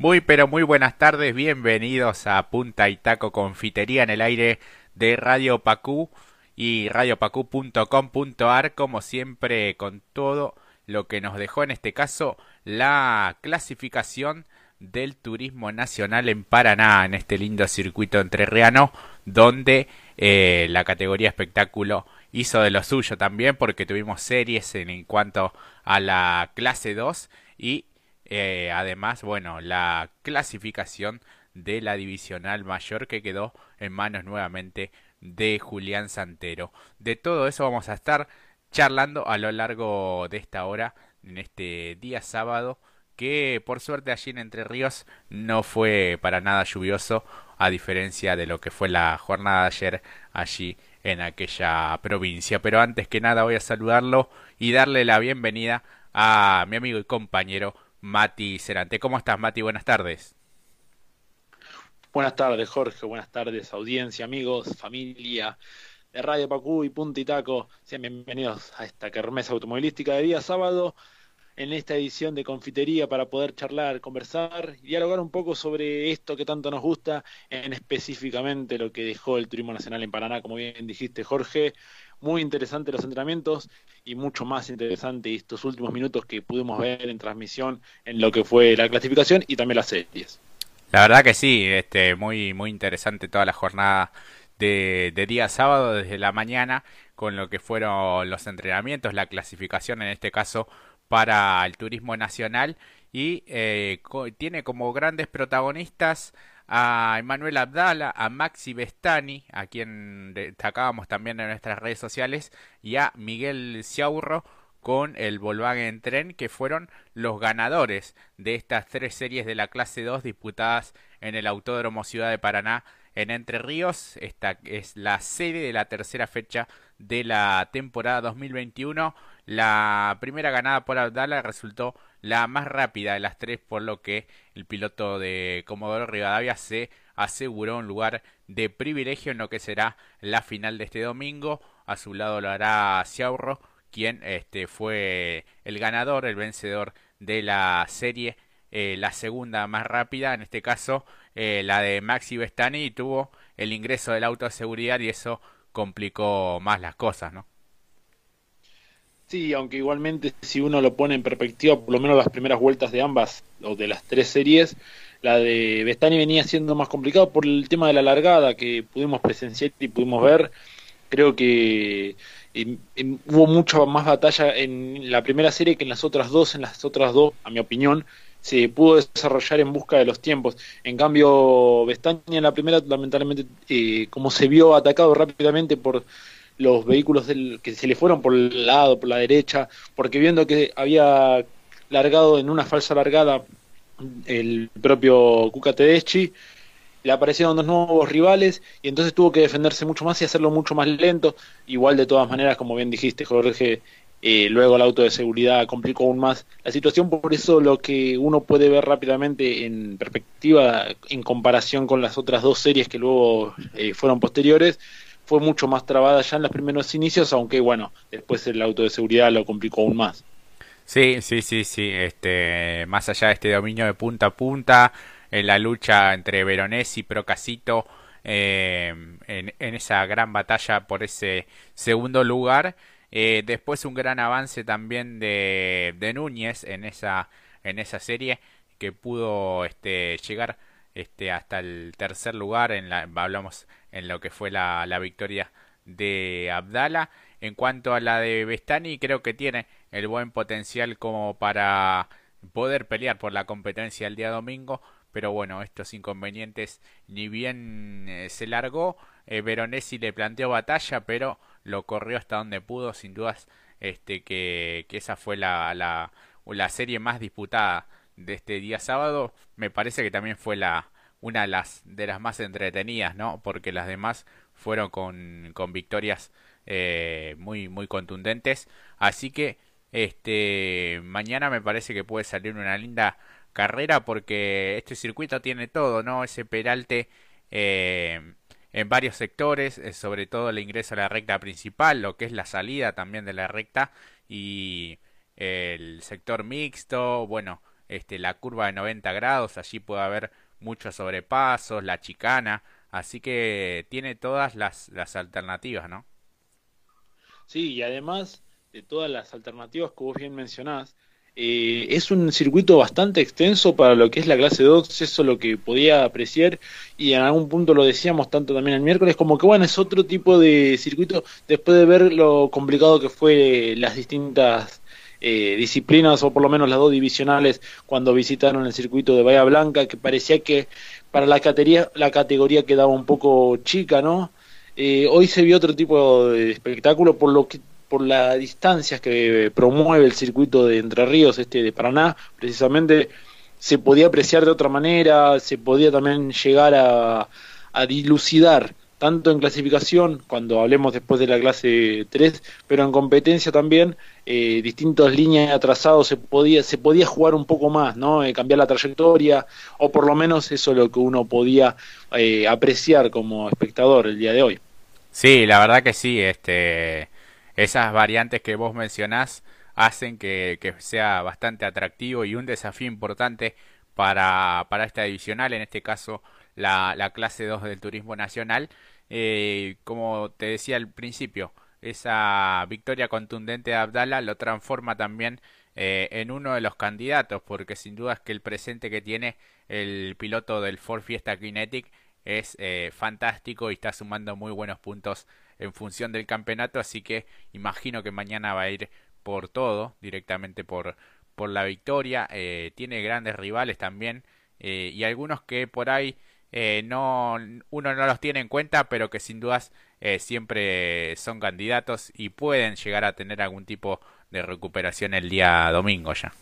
Muy pero muy buenas tardes, bienvenidos a Punta y Taco Confitería en el aire de Radio Pacú y radiopacú.com.ar como siempre con todo lo que nos dejó en este caso la clasificación del turismo nacional en Paraná en este lindo circuito entrerriano donde eh, la categoría espectáculo hizo de lo suyo también porque tuvimos series en cuanto a la clase 2 y eh, además, bueno, la clasificación de la divisional mayor que quedó en manos nuevamente de Julián Santero. De todo eso vamos a estar charlando a lo largo de esta hora, en este día sábado, que por suerte allí en Entre Ríos no fue para nada lluvioso, a diferencia de lo que fue la jornada de ayer allí en aquella provincia. Pero antes que nada voy a saludarlo y darle la bienvenida a mi amigo y compañero Mati Cerante. ¿Cómo estás, Mati? Buenas tardes. Buenas tardes, Jorge. Buenas tardes, audiencia, amigos, familia de Radio Pacú y Punta y Taco. Sean bienvenidos a esta kermesa automovilística de día sábado en esta edición de Confitería para poder charlar, conversar y dialogar un poco sobre esto que tanto nos gusta, en específicamente lo que dejó el Turismo Nacional en Paraná, como bien dijiste, Jorge. Muy interesante los entrenamientos y mucho más interesante estos últimos minutos que pudimos ver en transmisión en lo que fue la clasificación y también las series. La verdad que sí, este, muy, muy interesante toda la jornada de, día sábado desde la mañana con lo que fueron los entrenamientos, la clasificación en este caso para el turismo nacional y eh, tiene como grandes protagonistas a Emanuel Abdala, a Maxi Bestani, a quien destacábamos también en nuestras redes sociales, y a Miguel Ciaurro con el Volkswagen Tren, que fueron los ganadores de estas tres series de la clase 2 disputadas en el Autódromo Ciudad de Paraná en Entre Ríos. Esta es la sede de la tercera fecha de la temporada 2021. La primera ganada por Abdala resultó la más rápida de las tres, por lo que el piloto de Comodoro Rivadavia se aseguró un lugar de privilegio en lo que será la final de este domingo. A su lado lo hará Ciaurro, quien este, fue el ganador, el vencedor de la serie, eh, la segunda más rápida, en este caso eh, la de Maxi Bestani, tuvo el ingreso del auto de seguridad y eso complicó más las cosas, ¿no? Sí, aunque igualmente si uno lo pone en perspectiva, por lo menos las primeras vueltas de ambas, o de las tres series, la de Bestani venía siendo más complicado por el tema de la largada que pudimos presenciar y pudimos ver. Creo que eh, em, hubo mucha más batalla en la primera serie que en las otras dos. En las otras dos, a mi opinión, se pudo desarrollar en busca de los tiempos. En cambio, Bestani en la primera, lamentablemente, eh, como se vio atacado rápidamente por los vehículos del, que se le fueron por el lado, por la derecha, porque viendo que había largado en una falsa largada el propio Kuka Tedeschi, le aparecieron dos nuevos rivales y entonces tuvo que defenderse mucho más y hacerlo mucho más lento. Igual de todas maneras, como bien dijiste, Jorge, eh, luego el auto de seguridad complicó aún más la situación, por eso lo que uno puede ver rápidamente en perspectiva en comparación con las otras dos series que luego eh, fueron posteriores, fue mucho más trabada ya en los primeros inicios, aunque bueno, después el auto de seguridad lo complicó aún más. Sí, sí, sí, sí, este, más allá de este dominio de punta a punta, en la lucha entre Veronesi y Procasito, eh, en, esa gran batalla por ese segundo lugar, eh, después un gran avance también de, de Núñez en esa, en esa serie, que pudo este, llegar este, hasta el tercer lugar, en la, hablamos en lo que fue la, la victoria de Abdala. En cuanto a la de Bestani, creo que tiene el buen potencial como para poder pelear por la competencia el día domingo. Pero bueno, estos inconvenientes ni bien eh, se largó. Eh, Veronesi le planteó batalla, pero lo corrió hasta donde pudo. Sin dudas, este, que, que esa fue la, la, la serie más disputada de este día sábado. Me parece que también fue la, una de las, de las más entretenidas, ¿no? Porque las demás fueron con, con victorias eh, muy, muy contundentes. Así que este mañana me parece que puede salir una linda carrera porque este circuito tiene todo, ¿no? Ese peralte eh, en varios sectores, eh, sobre todo el ingreso a la recta principal, lo que es la salida también de la recta y el sector mixto, bueno, este, la curva de 90 grados, allí puede haber muchos sobrepasos, la chicana, así que tiene todas las, las alternativas, ¿no? Sí, y además de todas las alternativas que vos bien mencionás, eh, es un circuito bastante extenso para lo que es la clase 2, eso es lo que podía apreciar y en algún punto lo decíamos tanto también el miércoles, como que bueno, es otro tipo de circuito después de ver lo complicado que fue las distintas eh, disciplinas o por lo menos las dos divisionales cuando visitaron el circuito de Bahía Blanca, que parecía que para la categoría, la categoría quedaba un poco chica, ¿no? Eh, hoy se vio otro tipo de espectáculo por lo que por las distancias que promueve el circuito de Entre Ríos, este de Paraná, precisamente se podía apreciar de otra manera, se podía también llegar a, a dilucidar tanto en clasificación, cuando hablemos después de la clase 3, pero en competencia también, eh, distintas líneas de atrasados se podía, se podía jugar un poco más, ¿no? Eh, cambiar la trayectoria, o por lo menos eso es lo que uno podía eh, apreciar como espectador el día de hoy. Sí, la verdad que sí, este esas variantes que vos mencionás hacen que, sea bastante atractivo y un desafío importante para, para esta divisional, en este caso la, la clase 2 del turismo nacional. Eh, como te decía al principio, esa victoria contundente de Abdala lo transforma también eh, en uno de los candidatos, porque sin duda es que el presente que tiene el piloto del Ford Fiesta Kinetic es eh, fantástico y está sumando muy buenos puntos en función del campeonato, así que imagino que mañana va a ir por todo, directamente por, por la victoria. Tiene grandes rivales también y algunos que por ahí eh, no uno no los tiene en cuenta, pero que sin dudas siempre son candidatos y pueden llegar a tener algún tipo de recuperación el día domingo ya.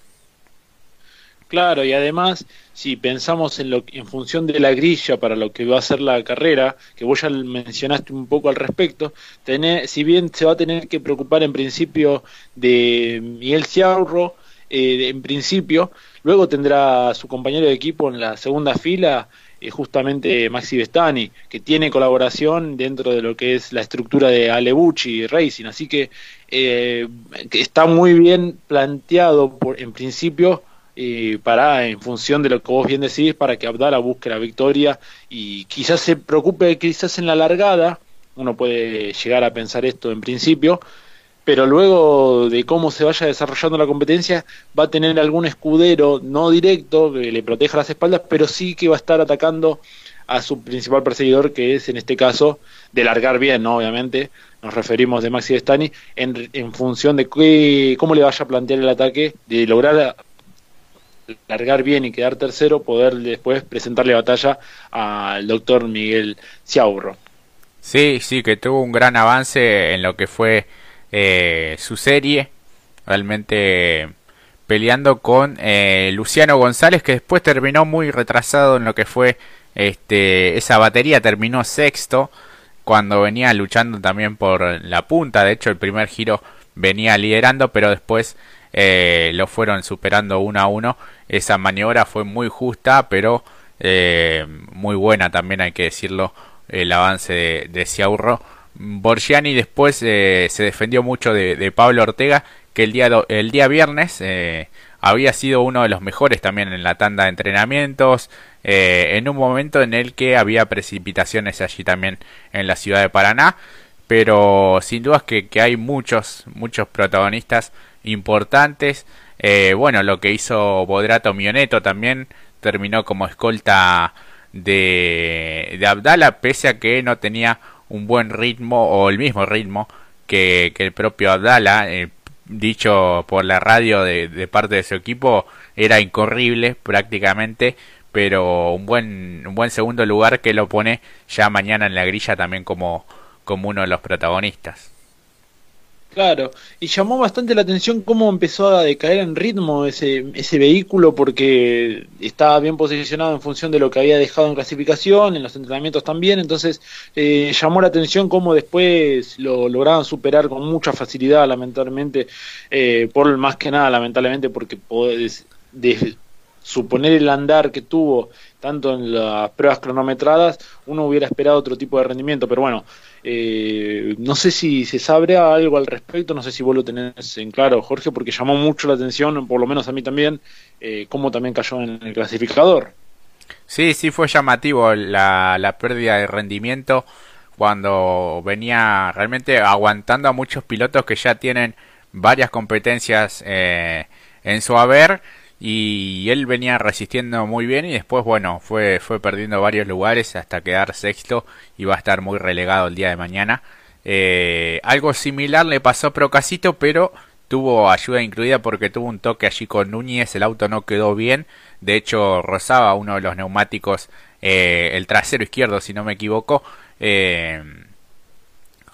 Claro, y además, si pensamos en, lo, en función de la grilla para lo que va a ser la carrera, que vos ya mencionaste un poco al respecto, tener, si bien se va a tener que preocupar en principio de Miguel Ciarro, eh, en principio, luego tendrá su compañero de equipo en la segunda fila, eh, justamente Maxi Vestani, que tiene colaboración dentro de lo que es la estructura de Alebucci Racing, así que, eh, está muy bien planteado por, en principio para, en función de lo que vos bien decís, para que Abdala busque la victoria y quizás se preocupe, quizás en la largada, uno puede llegar a pensar esto en principio, pero luego de cómo se vaya desarrollando la competencia, va a tener algún escudero no directo que le proteja las espaldas, pero sí que va a estar atacando a su principal perseguidor, que es en este caso de largar bien, ¿no? obviamente, nos referimos de Maxi Destani, en, en función de qué, cómo le vaya a plantear el ataque, de lograr largar bien y quedar tercero, poder después presentarle batalla al doctor Miguel Ciaurro. Sí, sí, que tuvo un gran avance en lo que fue eh, su serie, realmente peleando con eh, Luciano González, que después terminó muy retrasado en lo que fue este, esa batería, terminó sexto cuando venía luchando también por la punta, de hecho el primer giro venía liderando, pero después eh, lo fueron superando uno a uno. Esa maniobra fue muy justa, pero muy buena también hay que decirlo el avance de, de Ciaurro. Borgiani después eh, se defendió mucho de, Pablo Ortega, que el día, el día viernes había sido uno de los mejores también en la tanda de entrenamientos, en un momento en el que había precipitaciones allí también en la ciudad de Paraná, pero sin dudas que, que hay muchos, muchos protagonistas importantes. Eh, bueno, lo que hizo Bodrato Mioneto también terminó como escolta de, de Abdala, pese a que no tenía un buen ritmo o el mismo ritmo que, el propio Abdala. Eh, dicho por la radio de, de, parte de su equipo, era incorrible prácticamente, pero un buen, un buen segundo lugar que lo pone ya mañana en la grilla también como, como uno de los protagonistas. Claro, y llamó bastante la atención cómo empezó a decaer en ritmo ese, ese vehículo porque estaba bien posicionado en función de lo que había dejado en clasificación, en los entrenamientos también, entonces eh, llamó la atención cómo después lo lograban superar con mucha facilidad, lamentablemente, eh, por más que nada, lamentablemente, porque suponer el andar que tuvo tanto en las pruebas cronometradas, uno hubiera esperado otro tipo de rendimiento, pero bueno, eh, no sé si se sabe algo al respecto, no sé si vos lo tenés en claro, Jorge, porque llamó mucho la atención, por lo menos a mí también, eh, cómo también cayó en el clasificador. Sí, sí fue llamativo la, la pérdida de rendimiento cuando venía realmente aguantando a muchos pilotos que ya tienen varias competencias eh, en su haber y él venía resistiendo muy bien y después bueno fue fue perdiendo varios lugares hasta quedar sexto y va a estar muy relegado el día de mañana. Eh, algo similar le pasó a Procasito pero tuvo ayuda incluida porque tuvo un toque allí con Núñez el auto no quedó bien. De hecho rozaba uno de los neumáticos eh, el trasero izquierdo si no me equivoco. Eh,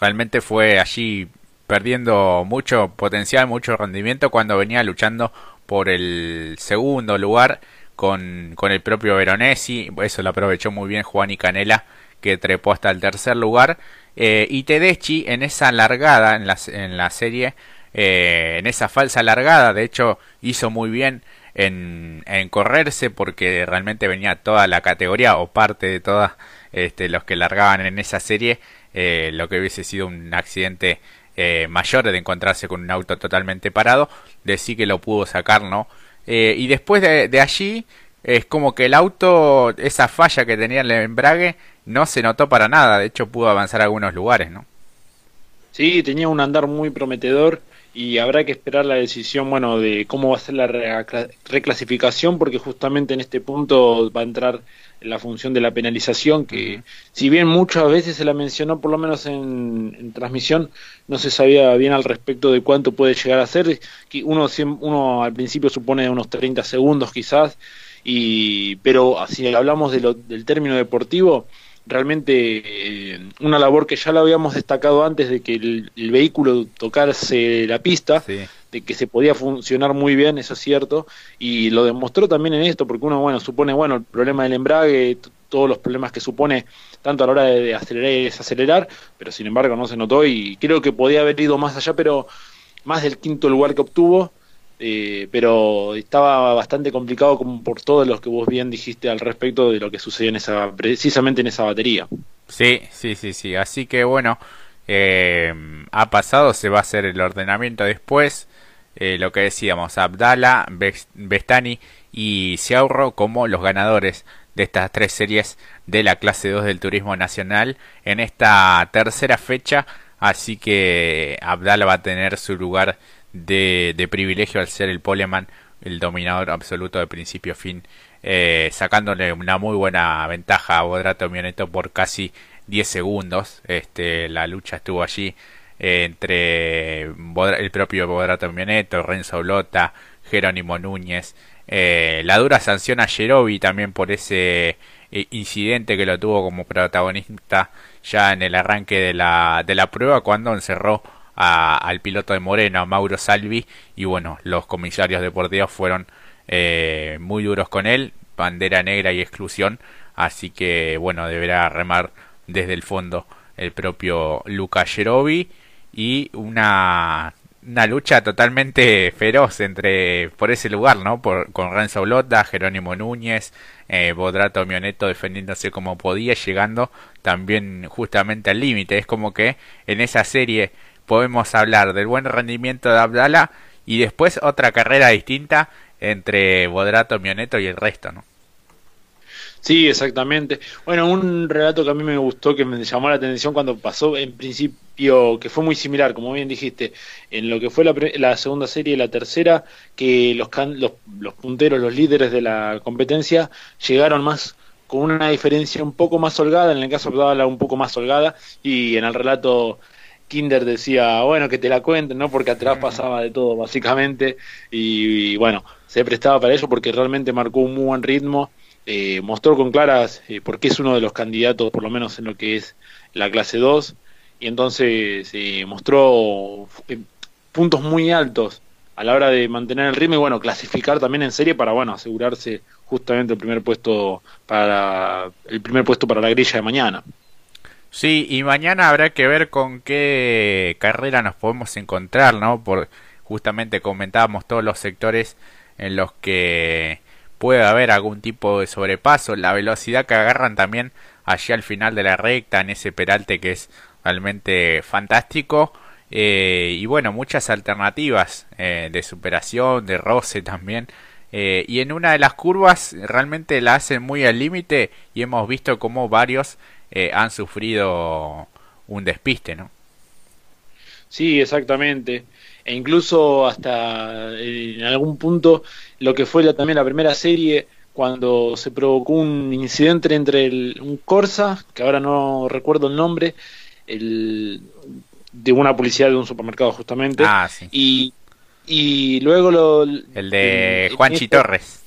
realmente fue allí perdiendo mucho potencial mucho rendimiento cuando venía luchando por el segundo lugar con, con el propio Veronesi, eso lo aprovechó muy bien Juan y Canela que trepó hasta el tercer lugar. Eh, y Tedeschi en esa largada en la, en la serie eh, en esa falsa largada de hecho hizo muy bien en, en, correrse porque realmente venía toda la categoría o parte de todas este, los que largaban en esa serie eh, lo que hubiese sido un accidente eh, mayor de encontrarse con un auto totalmente parado, de sí que lo pudo sacar, ¿no? Eh, y después de, allí, es como que el auto, esa falla que tenía en el embrague, no se notó para nada, de hecho pudo avanzar a algunos lugares, ¿no? Sí, tenía un andar muy prometedor y habrá que esperar la decisión, bueno, de cómo va a ser la reclasificación, porque justamente en este punto va a entrar la función de la penalización, que si bien muchas veces se la mencionó, por lo menos en, transmisión, no se sabía bien al respecto de cuánto puede llegar a ser. Uno, uno al principio supone unos 30 segundos quizás, y, pero si hablamos de lo, del término deportivo, realmente eh, una labor que ya la habíamos destacado antes de que el, vehículo tocarse la pista, de que se podía funcionar muy bien, eso es cierto, y lo demostró también en esto, porque uno, bueno, supone, bueno, el problema del embrague, todos los problemas que supone tanto a la hora de, acelerar y desacelerar, pero sin embargo no se notó y creo que podía haber ido más allá, pero más del quinto lugar que obtuvo, eh, pero estaba bastante complicado como por todos los que vos bien dijiste al respecto de lo que sucedió en esa precisamente en esa batería. Sí, sí, sí, sí. Así que bueno, eh, ha pasado, se va a hacer el ordenamiento después. Eh, lo que decíamos, Abdala, Bestani y Ciaurro como los ganadores de estas tres series de la clase 2 del turismo nacional en esta tercera fecha. Así que Abdala va a tener su lugar de, de privilegio al ser el poleman, el dominador absoluto de principio a fin, eh, sacándole una muy buena ventaja a Bodrato Mioneto por casi 10 segundos. Este, la lucha estuvo allí entre el propio Bodrato Mioneto, Renzo Lota, Jerónimo Núñez. Eh, la dura sanción a Jerobi también por ese eh, incidente que lo tuvo como protagonista ya en el arranque de la, de la prueba cuando encerró al piloto de Moreno, a Mauro Salvi, y bueno, los comisarios deportivos fueron eh, muy duros con él, bandera negra y exclusión, así que bueno, deberá remar desde el fondo el propio Luca Jerobi y una, una lucha totalmente feroz entre por ese lugar, ¿no? Por, con Renzo Blota, Jerónimo Núñez, eh, Bodrato Mioneto defendiéndose como podía, llegando también justamente al límite. Es como que en esa serie podemos hablar del buen rendimiento de Abdala y después otra carrera distinta entre Bodrato, Mioneto y el resto, ¿no? Sí, exactamente. Bueno, un relato que a mí me gustó, que me llamó la atención cuando pasó, en principio, que fue muy similar, como bien dijiste, en lo que fue la, segunda serie y la tercera, que los, los, los punteros, los líderes de la competencia, llegaron más con una diferencia un poco más holgada, en el caso de Abdala un poco más holgada, y en el relato Kinder decía, bueno, que te la cuenten, ¿no? Porque atrás pasaba de todo, básicamente, y, bueno, se prestaba para eso porque realmente marcó un muy buen ritmo eh, mostró con claras eh, por qué es uno de los candidatos, por lo menos en lo que es la clase 2, y entonces eh, mostró eh, puntos muy altos a la hora de mantener el ritmo y bueno, clasificar también en serie para bueno, asegurarse justamente el primer puesto para el primer puesto para la grilla de mañana. Sí, y mañana habrá que ver con qué carrera nos podemos encontrar, ¿no? Por justamente comentábamos todos los sectores en los que puede haber algún tipo de sobrepaso, la velocidad que agarran también allí al final de la recta, en ese peralte que es realmente fantástico. Eh, y bueno, muchas alternativas eh, de superación, de roce también. Eh, y en una de las curvas realmente la hacen muy al límite y hemos visto como varios han sufrido un despiste, ¿no? Sí, exactamente. E incluso hasta en algún punto lo que fue también la primera serie cuando se provocó un incidente entre un Corsa, que ahora no recuerdo el nombre, el, de una publicidad de un supermercado justamente. Ah, sí. Y, y luego lo... El de Juanchi Torres.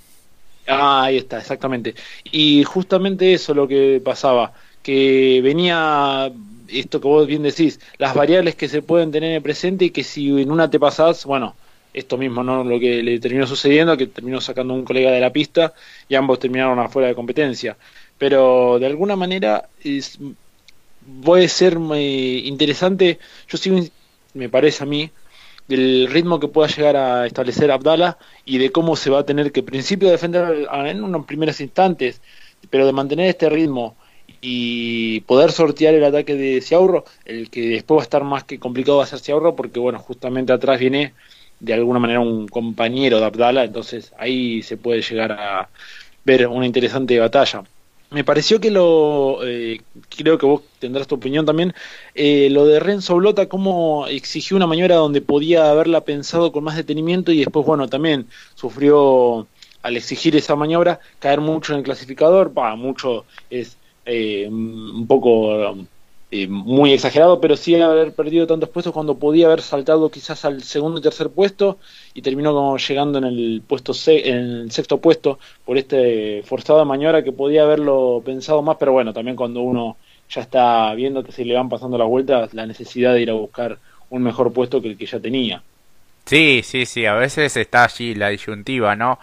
Ah, ahí está, exactamente. Y justamente eso lo que pasaba, que venía esto que vos bien decís, las variables que se pueden tener en presente y que si en una te pasás, bueno, esto mismo, ¿no? Lo que le terminó sucediendo, que terminó sacando un colega de la pista y ambos terminaron afuera de competencia. Pero de alguna manera es, puede ser muy interesante. Yo sigo, me parece a mí, del ritmo que pueda llegar a establecer Abdala y de cómo se va a tener que, principio, defender en unos primeros instantes, pero de mantener este ritmo y poder sortear el ataque de Ciaurro, el que después va a estar más que complicado va a ser Ciaurro, porque, bueno, justamente atrás viene de alguna manera un compañero de Abdala, entonces ahí se puede llegar a ver una interesante batalla. Me pareció que lo, eh, creo que vos tendrás tu opinión también, eh, lo de Renzo Blota, cómo exigió una maniobra donde podía haberla pensado con más detenimiento y después, bueno, también sufrió al exigir esa maniobra caer mucho en el clasificador, va, mucho es eh, un poco eh, muy exagerado, pero sí haber perdido tantos puestos cuando podía haber saltado quizás al segundo y tercer puesto y terminó como llegando en el puesto en el sexto puesto por este forzado de maniobra que podía haberlo pensado más, pero bueno, también cuando uno ya está viendo que se le van pasando las vueltas, la necesidad de ir a buscar un mejor puesto que el que ya tenía. Sí, sí, sí, a veces está allí la disyuntiva, ¿no?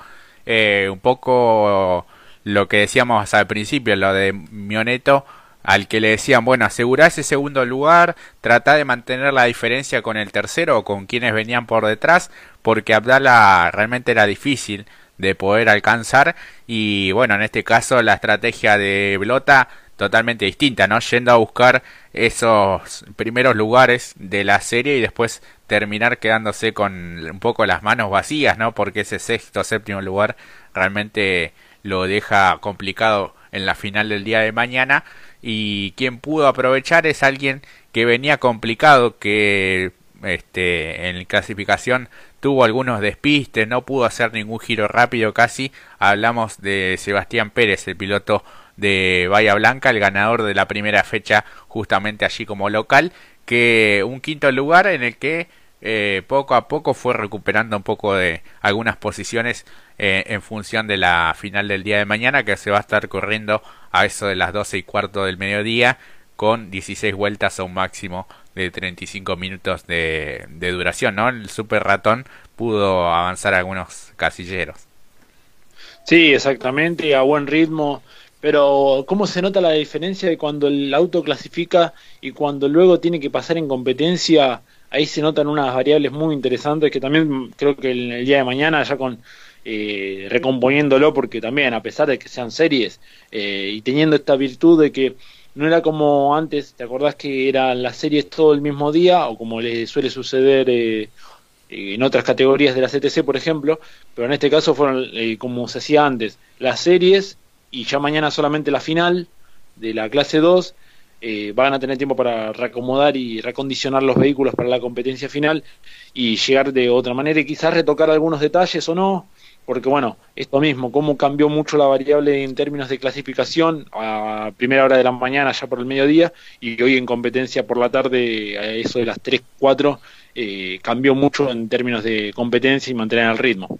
Eh, un poco lo que decíamos al principio, lo de Mioneto, al que le decían, bueno, asegurá ese segundo lugar, trata de mantener la diferencia con el tercero o con quienes venían por detrás, porque Abdala realmente era difícil de poder alcanzar y bueno, en este caso la estrategia de Blota totalmente distinta, ¿no? Yendo a buscar esos primeros lugares de la serie y después terminar quedándose con un poco las manos vacías, ¿no? Porque ese sexto, séptimo lugar realmente lo deja complicado en la final del día de mañana y quien pudo aprovechar es alguien que venía complicado, que este, en clasificación tuvo algunos despistes, no pudo hacer ningún giro rápido casi. Hablamos de Sebastián Pérez, el piloto de Bahía Blanca, el ganador de la primera fecha justamente allí como local, que un quinto lugar en el que eh, poco a poco fue recuperando un poco de algunas posiciones eh, en función de la final del día de mañana que se va a estar corriendo a eso de las 12 y cuarto del mediodía con 16 vueltas a un máximo de 35 minutos de, de duración, ¿no? El super ratón pudo avanzar algunos casilleros. Sí, exactamente, a buen ritmo, pero ¿cómo se nota la diferencia de cuando el auto clasifica y cuando luego tiene que pasar en competencia? Ahí se notan unas variables muy interesantes que también creo que el día de mañana ya con eh, recomponiéndolo porque también a pesar de que sean series eh, y teniendo esta virtud de que no era como antes, ¿te acordás que eran las series todo el mismo día o como le suele suceder eh, en otras categorías de la CTC por ejemplo, pero en este caso fueron como se hacía antes, las series y ya mañana solamente la final de la clase 2 van a tener tiempo para reacomodar y recondicionar los vehículos para la competencia final y llegar de otra manera y quizás retocar algunos detalles o no, porque bueno, esto mismo, cómo cambió mucho la variable en términos de clasificación a primera hora de la mañana, ya por el mediodía, y hoy en competencia por la tarde, a eso de las 3, 4, eh, cambió mucho en términos de competencia y mantener el ritmo.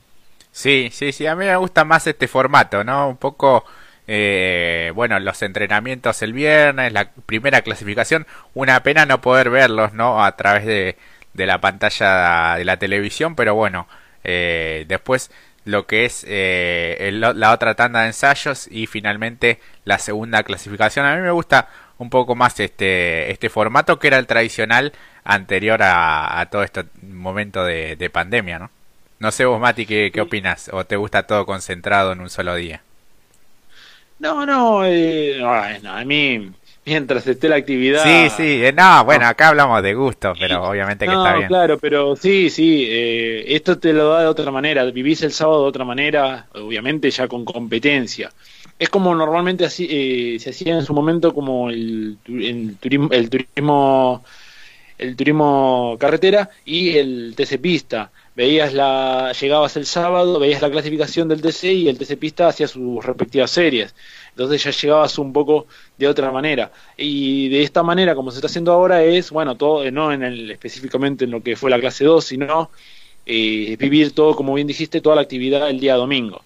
Sí, sí, sí, a mí me gusta más este formato, ¿no? Un poco, eh, bueno, los entrenamientos el viernes, la primera clasificación, una pena no poder verlos, ¿no? A través de, de la pantalla de la televisión, pero bueno, eh, después lo que es eh, la otra tanda de ensayos y finalmente la segunda clasificación. A mí me gusta un poco más este, este formato que era el tradicional anterior a, todo este momento de, pandemia, ¿no? No sé vos, Mati, ¿qué, qué opinas? ¿O te gusta todo concentrado en un solo día? No, no, eh, a mí mientras esté la actividad. Sí, sí, eh, no, bueno, acá hablamos de gusto, pero obviamente que está bien. Claro, pero sí, sí, eh, esto te lo da de otra manera, vivís el sábado de otra manera, obviamente ya con competencia. Es como normalmente así eh, se hacía en su momento como el, el, turismo, el turismo el turismo carretera y el TC pista. Veías la llegabas el sábado, veías la clasificación del TC y el TC pista hacía sus respectivas series entonces ya llegabas un poco de otra manera. Y de esta manera, como se está haciendo ahora, es, bueno, todo, no en el, específicamente en lo que fue la clase 2, sino eh, vivir todo, como bien dijiste, toda la actividad el día domingo.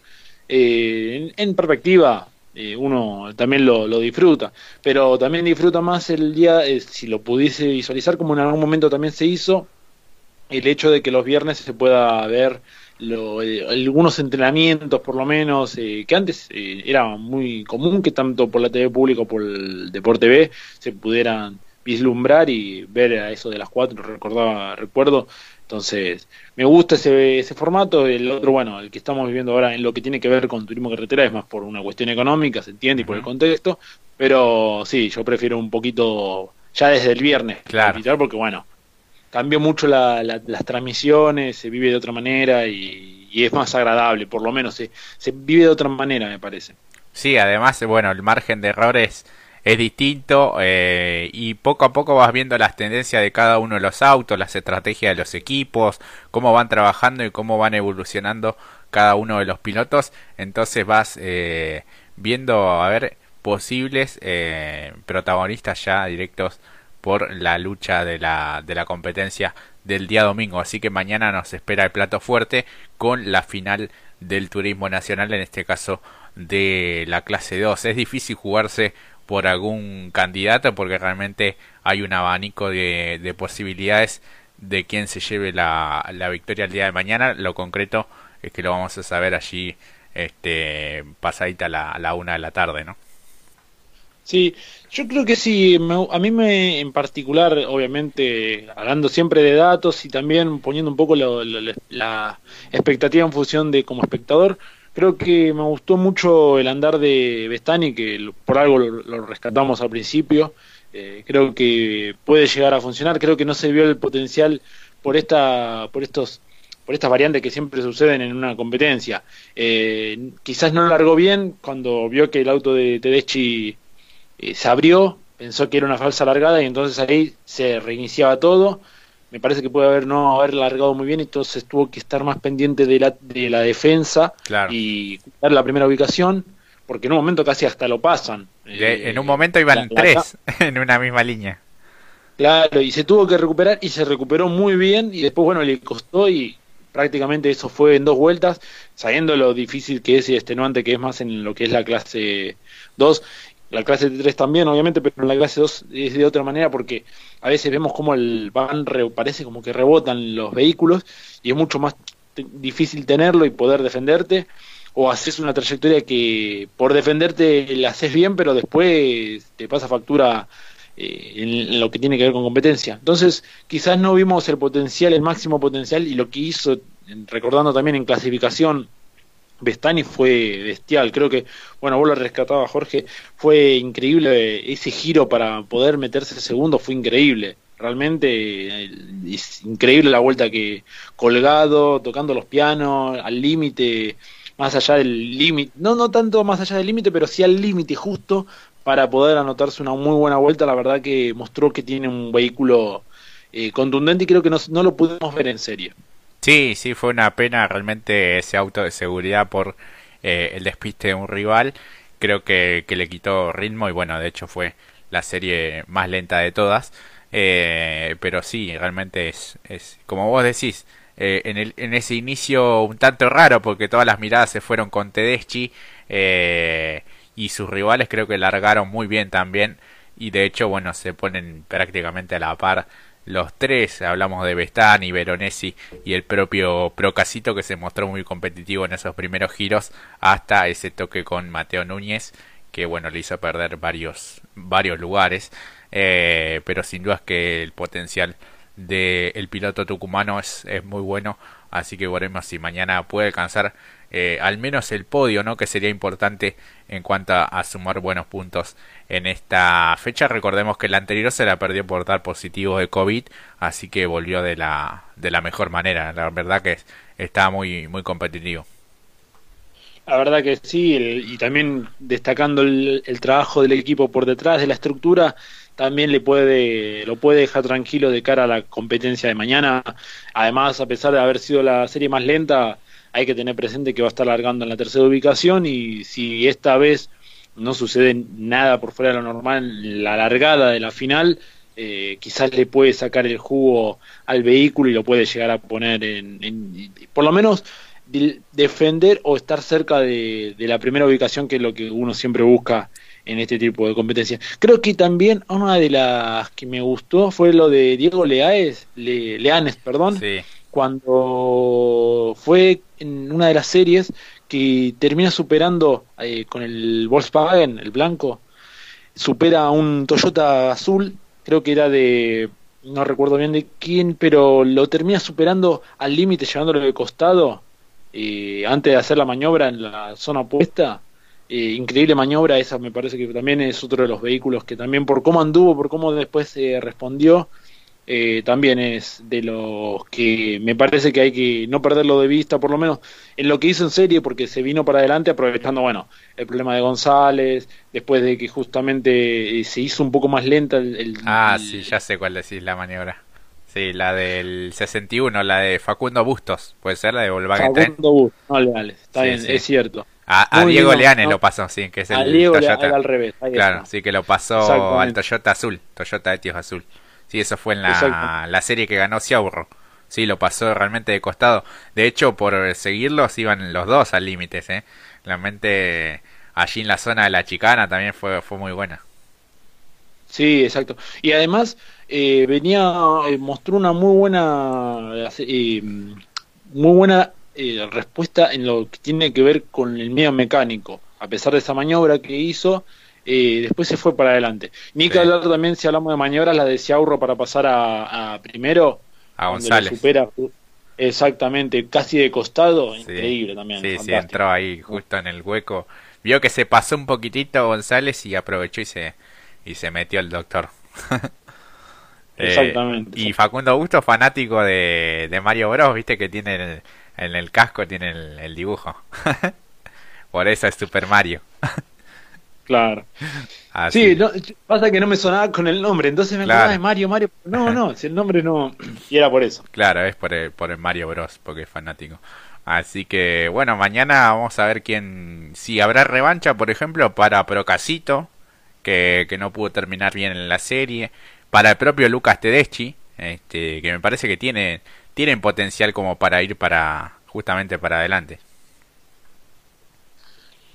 Eh, en, perspectiva, eh, uno también lo, lo, disfruta, pero también disfruta más el día, si lo pudiese visualizar, como en algún momento también se hizo, el hecho de que los viernes se pueda ver lo, eh, algunos entrenamientos por lo menos eh, que antes eh, era muy común que tanto por la TV pública como por el Deporte B se pudieran vislumbrar y ver a eso de las cuatro recordaba recuerdo entonces me gusta ese, ese formato. El otro bueno el que estamos viviendo ahora en lo que tiene que ver con turismo carretera es más por una cuestión económica se entiende y por el contexto. Pero sí yo prefiero un poquito ya desde el viernes claro. porque bueno cambió mucho la, las transmisiones, se vive de otra manera y, es más agradable, por lo menos se, se, vive de otra manera, me parece. Sí, además, bueno, el margen de errores es distinto eh, y poco a poco vas viendo las tendencias de cada uno de los autos, las estrategias de los equipos, cómo van trabajando y cómo van evolucionando cada uno de los pilotos, entonces vas eh, viendo, a ver, posibles eh, protagonistas ya directos por la lucha de la, de la competencia del día domingo. Así que mañana nos espera el plato fuerte con la final del turismo nacional, en este caso de la clase 2. Es difícil jugarse por algún candidato porque realmente hay un abanico de, de posibilidades de quién se lleve la, victoria el día de mañana. Lo concreto es que lo vamos a saber allí este, pasadita la, la una de la tarde, ¿no? Sí, yo creo que sí, a mí me en particular, obviamente, hablando siempre de datos y también poniendo un poco la expectativa en función de como espectador, creo que me gustó mucho el andar de Bestani, que por algo lo, rescatamos al principio, eh, creo que puede llegar a funcionar, creo que no se vio el potencial por esta, por estos por estas variantes que siempre suceden en una competencia. Eh, quizás no largó bien cuando vio que el auto de Tedeschi eh, se abrió, pensó que era una falsa largada y entonces ahí se reiniciaba todo. Me parece que puede haber no haber largado muy bien, entonces tuvo que estar más pendiente de la, de la defensa y dar la primera ubicación, porque en un momento casi hasta lo pasan. en un momento iban tres en una misma línea. Claro, y se tuvo que recuperar y se recuperó muy bien y después, bueno, le costó y prácticamente eso fue en dos vueltas, sabiendo lo difícil que es y extenuante que es más en lo que es la clase 2 la clase 3 también, obviamente, pero en la clase 2 es de otra manera porque a veces vemos como el van parece como que rebotan los vehículos y es mucho más difícil tenerlo y poder defenderte o haces una trayectoria que por defenderte la haces bien pero después te pasa factura eh, en, lo que tiene que ver con competencia. Entonces quizás no vimos el potencial, el máximo potencial y lo que hizo, recordando también en clasificación Bestani fue bestial, creo que, bueno, vos lo rescatabas Jorge, fue increíble ese giro para poder meterse segundo, fue increíble, realmente increíble la vuelta que colgado, tocando los pianos, al límite, más allá del límite, no, no tanto más allá del límite, pero sí al límite justo para poder anotarse una muy buena vuelta, la verdad que mostró que tiene un vehículo eh, contundente y creo que no, no lo pudimos ver en serie. Sí, sí, fue una pena realmente ese auto de seguridad por eh, el despiste de un rival. Creo que, que, le quitó ritmo y bueno, de hecho fue la serie más lenta de todas. Eh, pero sí, realmente es, es como vos decís, eh, en, el, en ese inicio un tanto raro porque todas las miradas se fueron con Tedeschi y sus rivales creo que largaron muy bien también y de hecho bueno se ponen prácticamente a la par los tres, hablamos de Bestani, Veronesi y el propio Procasito que se mostró muy competitivo en esos primeros giros hasta ese toque con Mateo Núñez que bueno le hizo perder varios varios lugares. Eh, pero sin duda es que el potencial del piloto tucumano es, es muy bueno. Así que veremos si mañana puede alcanzar eh, al menos el podio, ¿no? Que sería importante en cuanto a, sumar buenos puntos en esta fecha. Recordemos que la anterior se la perdió por dar positivo de COVID, así que volvió de la, de la mejor manera. La verdad que está muy, muy competitivo. La verdad que sí, y también destacando el, trabajo del equipo por detrás de la estructura, también le puede, lo puede dejar tranquilo de cara a la competencia de mañana. Además, a pesar de haber sido la serie más lenta, hay que tener presente que va a estar largando en la tercera ubicación y si esta vez no sucede nada por fuera de lo normal, la largada de la final, eh, quizás le puede sacar el jugo al vehículo y lo puede llegar a poner en por lo menos defender o estar cerca de, la primera ubicación, que es lo que uno siempre busca en este tipo de competencia. Creo que también una de las que me gustó fue lo de Diego Leaes, Leanes, perdón, cuando fue en una de las series que termina superando eh, con el Volkswagen, el blanco, supera a un Toyota azul, creo que era de, no recuerdo bien de quién, pero lo termina superando al límite, llevándolo de costado eh, antes de hacer la maniobra en la zona opuesta. Eh, increíble maniobra, esa me parece que también es otro de los vehículos que también por cómo anduvo, por cómo después se respondió, eh, también es de los que me parece que hay que no perderlo de vista, por lo menos en lo que hizo en serie, porque se vino para adelante aprovechando, bueno, el problema de González, después de que justamente se hizo un poco más lenta el... ah, sí, ya sé cuál decís la maniobra. Sí, la del 61, la de Facundo Bustos, puede ser la de Volkswagen Facundo Bustos, está bien, es cierto. A, Diego Leane lo pasó, sí, que es el Diego Toyota. al revés. claro, sí que lo pasó al Toyota azul, Toyota Etios azul. Sí, eso fue en la, la serie que ganó Ciaurro. Sí, lo pasó realmente de costado. De hecho, por seguirlos iban los dos al límite, ¿eh? Realmente allí en la zona de la chicana también fue, fue muy buena. Sí, exacto. Y además eh, venía, eh, mostró una muy buena, eh, muy buena respuesta en lo que tiene que ver con el medio mecánico. A pesar de esa maniobra que hizo, después se fue para adelante. Ni que hablar también, si hablamos de maniobras, la de Ciaurro para pasar a, primero. A González. Supera, exactamente, casi de costado, increíble también. Sí, sí, entró ahí justo en el hueco. Vio que se pasó un poquitito González y aprovechó y se y se metió el doctor. Eh, Exactamente. y Facundo Augusto, fanático de, de, Mario Bros, viste que tiene en el casco tiene el, dibujo. Por eso es Super Mario. claro. Sí, pasa que no me sonaba con el nombre, entonces me claro. de Mario, Mario. No, no, si el nombre no. Y era por eso. Claro, es por el, por el Mario Bros, porque es fanático. Así que, bueno, mañana vamos a ver quién. Si habrá revancha, por ejemplo, para Procasito, que, no pudo terminar bien en la serie. Para el propio Lucas Tedeschi, este, que me parece que tiene, tienen potencial como para ir para justamente para adelante.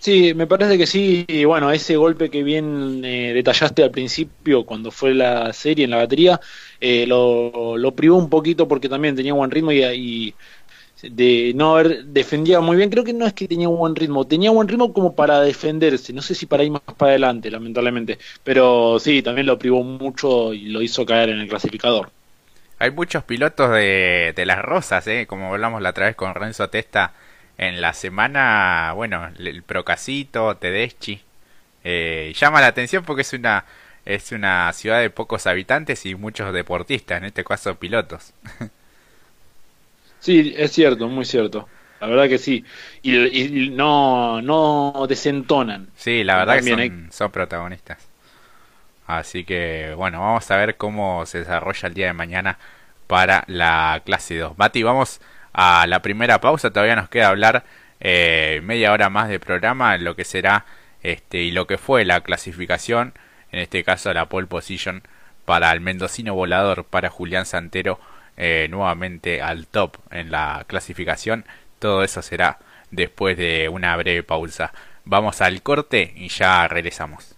Sí, me parece que sí. Y bueno, ese golpe que bien eh, detallaste al principio, cuando fue la serie en la batería, eh, lo, lo, privó un poquito porque también tenía buen ritmo y, de no haber defendía muy bien. Creo que no es que tenía buen ritmo, tenía buen ritmo como para defenderse. No sé si para ir más para adelante, lamentablemente. Pero sí, también lo privó mucho y lo hizo caer en el clasificador. Hay muchos pilotos de, de las rosas, ¿eh? como hablamos la otra vez con Renzo Testa en la semana. Bueno, el Procasito, Tedeschi. Eh, llama la atención porque es una es una ciudad de pocos habitantes y muchos deportistas, en este caso pilotos. Sí, es cierto, muy cierto. La verdad que sí. Y, no, no desentonan. Sí, la verdad que son, protagonistas. Así que, bueno, vamos a ver cómo se desarrolla el día de mañana para la clase 2. Mati, vamos a la primera pausa. Todavía nos queda hablar eh, media hora más de programa, lo que será este y lo que fue la clasificación, en este caso la pole position para el mendocino volador, para Julián Santero eh, nuevamente al top en la clasificación. Todo eso será después de una breve pausa. Vamos al corte y ya regresamos.